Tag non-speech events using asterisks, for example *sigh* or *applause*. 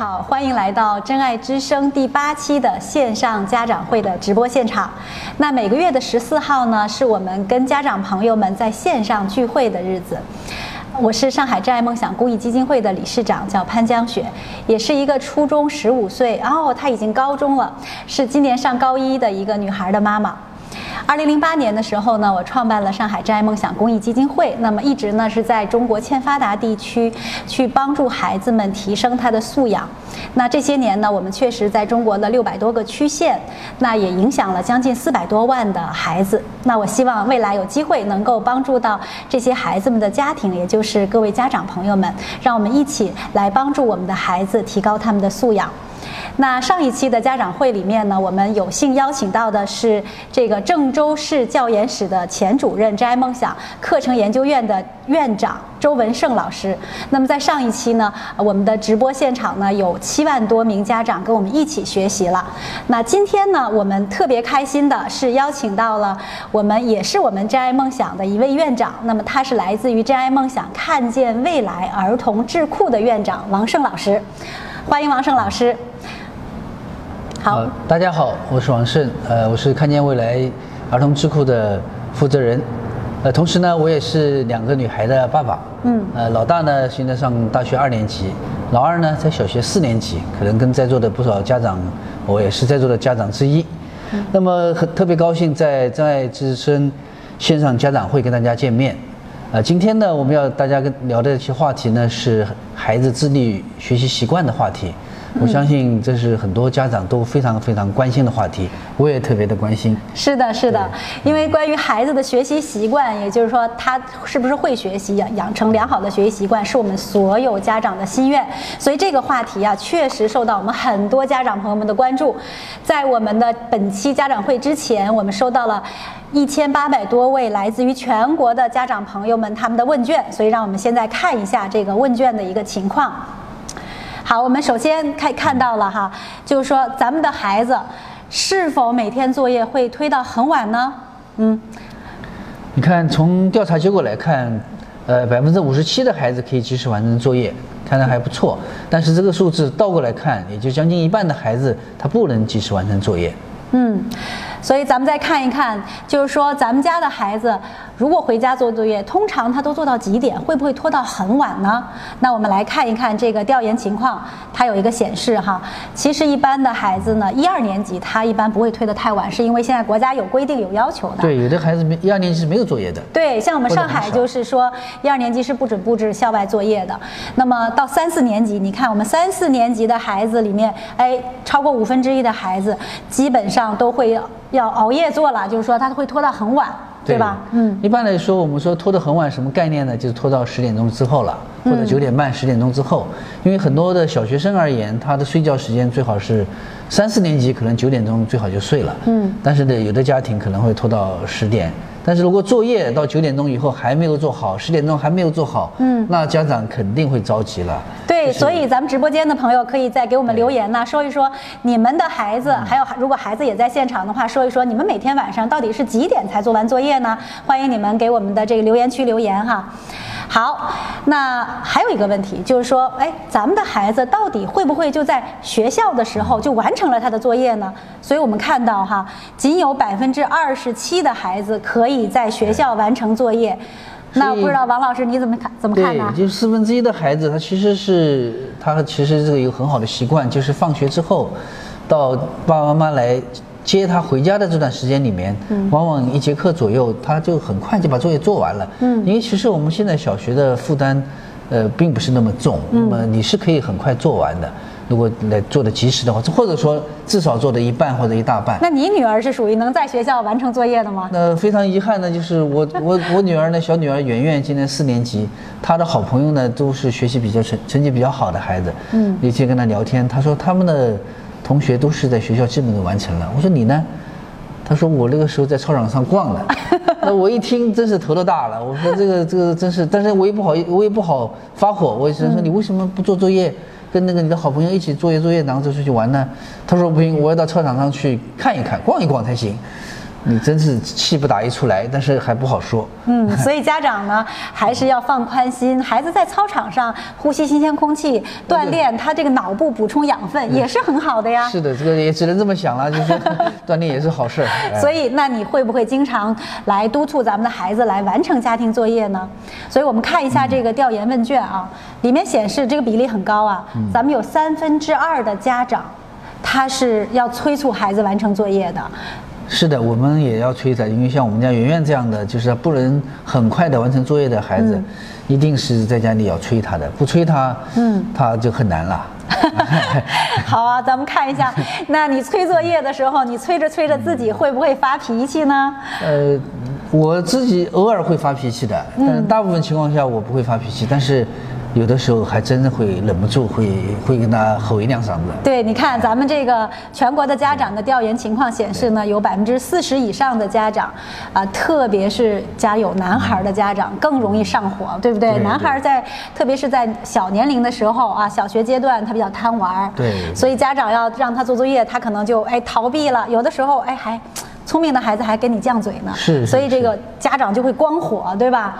好，欢迎来到真爱之声第八期的线上家长会的直播现场。那每个月的十四号呢，是我们跟家长朋友们在线上聚会的日子。我是上海真爱梦想公益基金会的理事长，叫潘江雪，也是一个初中十五岁，哦，她已经高中了，是今年上高一的一个女孩的妈妈。二零零八年的时候呢，我创办了上海真爱梦想公益基金会，那么一直呢是在中国欠发达地区去帮助孩子们提升他的素养。那这些年呢，我们确实在中国的六百多个区县，那也影响了将近四百多万的孩子。那我希望未来有机会能够帮助到这些孩子们的家庭，也就是各位家长朋友们，让我们一起来帮助我们的孩子提高他们的素养。那上一期的家长会里面呢，我们有幸邀请到的是这个郑州市教研室的前主任、真爱梦想课程研究院的院长周文胜老师。那么在上一期呢，我们的直播现场呢有七万多名家长跟我们一起学习了。那今天呢，我们特别开心的是邀请到了我们也是我们真爱梦想的一位院长。那么他是来自于真爱梦想看见未来儿童智库的院长王胜老师，欢迎王胜老师。好，大家好，我是王胜，呃，我是看见未来儿童智库的负责人，呃，同时呢，我也是两个女孩的爸爸，嗯，呃，老大呢现在上大学二年级，老二呢在小学四年级，可能跟在座的不少家长，我也是在座的家长之一，那么很特别高兴在真爱之声线上家长会跟大家见面，呃，今天呢我们要大家跟聊的一些话题呢是孩子自律学习习惯的话题。我相信这是很多家长都非常非常关心的话题，我也特别的关心。是的，是的，因为关于孩子的学习习惯，也就是说他是不是会学习，养养成良好的学习习惯，是我们所有家长的心愿。所以这个话题啊，确实受到我们很多家长朋友们的关注。在我们的本期家长会之前，我们收到了一千八百多位来自于全国的家长朋友们他们的问卷，所以让我们现在看一下这个问卷的一个情况。好，我们首先看看到了哈，就是说咱们的孩子是否每天作业会推到很晚呢？嗯，你看从调查结果来看，呃，百分之五十七的孩子可以及时完成作业，看来还不错。但是这个数字倒过来看，也就将近一半的孩子他不能及时完成作业。嗯，所以咱们再看一看，就是说咱们家的孩子。如果回家做作业，通常他都做到几点？会不会拖到很晚呢？那我们来看一看这个调研情况，它有一个显示哈。其实一般的孩子呢，一二年级他一般不会推得太晚，是因为现在国家有规定有要求的。对，有的孩子没一二年级是没有作业的。对，像我们上海就是说一二年级是不准布置校外作业的。那么到三四年级，你看我们三四年级的孩子里面，哎，超过五分之一的孩子基本上都会要熬夜做了，就是说他会拖到很晚。对吧？嗯，一般来说，我们说拖得很晚，什么概念呢？就是拖到十点钟之后了，或者九点半、十点钟之后。因为很多的小学生而言，他的睡觉时间最好是三四年级，可能九点钟最好就睡了。嗯，但是呢，有的家庭可能会拖到十点。但是如果作业到九点钟以后还没有做好，十点钟还没有做好，嗯，那家长肯定会着急了。对，所以咱们直播间的朋友可以再给我们留言呢，说一说你们的孩子，还有如果孩子也在现场的话，说一说你们每天晚上到底是几点才做完作业呢？欢迎你们给我们的这个留言区留言哈。好，那还有一个问题就是说，哎，咱们的孩子到底会不会就在学校的时候就完成了他的作业呢？所以我们看到哈，仅有百分之二十七的孩子可以在学校完成作业。那不知道王老师你怎么看？怎么看呢？就四分之一的孩子，他其实是他其实这个有很好的习惯，就是放学之后，到爸爸妈妈来。接他回家的这段时间里面，往往一节课左右，他就很快就把作业做完了。嗯，因为其实我们现在小学的负担，呃，并不是那么重。那么你是可以很快做完的，如果来做的及时的话，或者说至少做的一半或者一大半。那你女儿是属于能在学校完成作业的吗？那非常遗憾的就是我我我女儿呢，*laughs* 小女儿圆圆今年四年级，她的好朋友呢都是学习比较成成绩比较好的孩子。嗯，那天跟她聊天，她说他们的。同学都是在学校基本都完成了。我说你呢？他说我那个时候在操场上逛的。*laughs* 那我一听真是头都大了。我说这个这个真是，但是我也不好我也不好发火。我只能说你为什么不做作业，跟那个你的好朋友一起作业作业，然后再出去玩呢？他说不行，我要到操场上去看一看，逛一逛才行。你真是气不打一处来，但是还不好说。嗯，*laughs* 所以家长呢还是要放宽心，孩子在操场上呼吸新鲜空气，锻炼他这个脑部补充养分也是很好的呀。是的，这个也只能这么想了，就是 *laughs* 锻炼也是好事儿。哎所以，那你会不会经常来督促咱们的孩子来完成家庭作业呢？所以我们看一下这个调研问卷啊，里面显示这个比例很高啊，咱们有三分之二的家长，他是要催促孩子完成作业的。是的，我们也要催他，因为像我们家圆圆这样的，就是不能很快的完成作业的孩子，嗯一定是在家里要催他的，不催他，嗯，他就很难了。*laughs* 好啊，咱们看一下，*laughs* 那你催作业的时候，你催着催着自己会不会发脾气呢？呃，我自己偶尔会发脾气的，但是大部分情况下我不会发脾气，但是有的时候还真的会忍不住会会跟他吼一两嗓子。对，你看咱们这个全国的家长的调研情况显示呢，有百分之四十以上的家长，啊、特别是家有男孩的家长更容易上火，对不对？对男孩在特别是在小年龄的时候啊，小学阶段他比较贪玩儿，对所以家长要让他做作业，他可能就哎逃避了，有的时候哎还。聪明的孩子还跟你犟嘴呢，是是所以这个家长就会光火，对吧？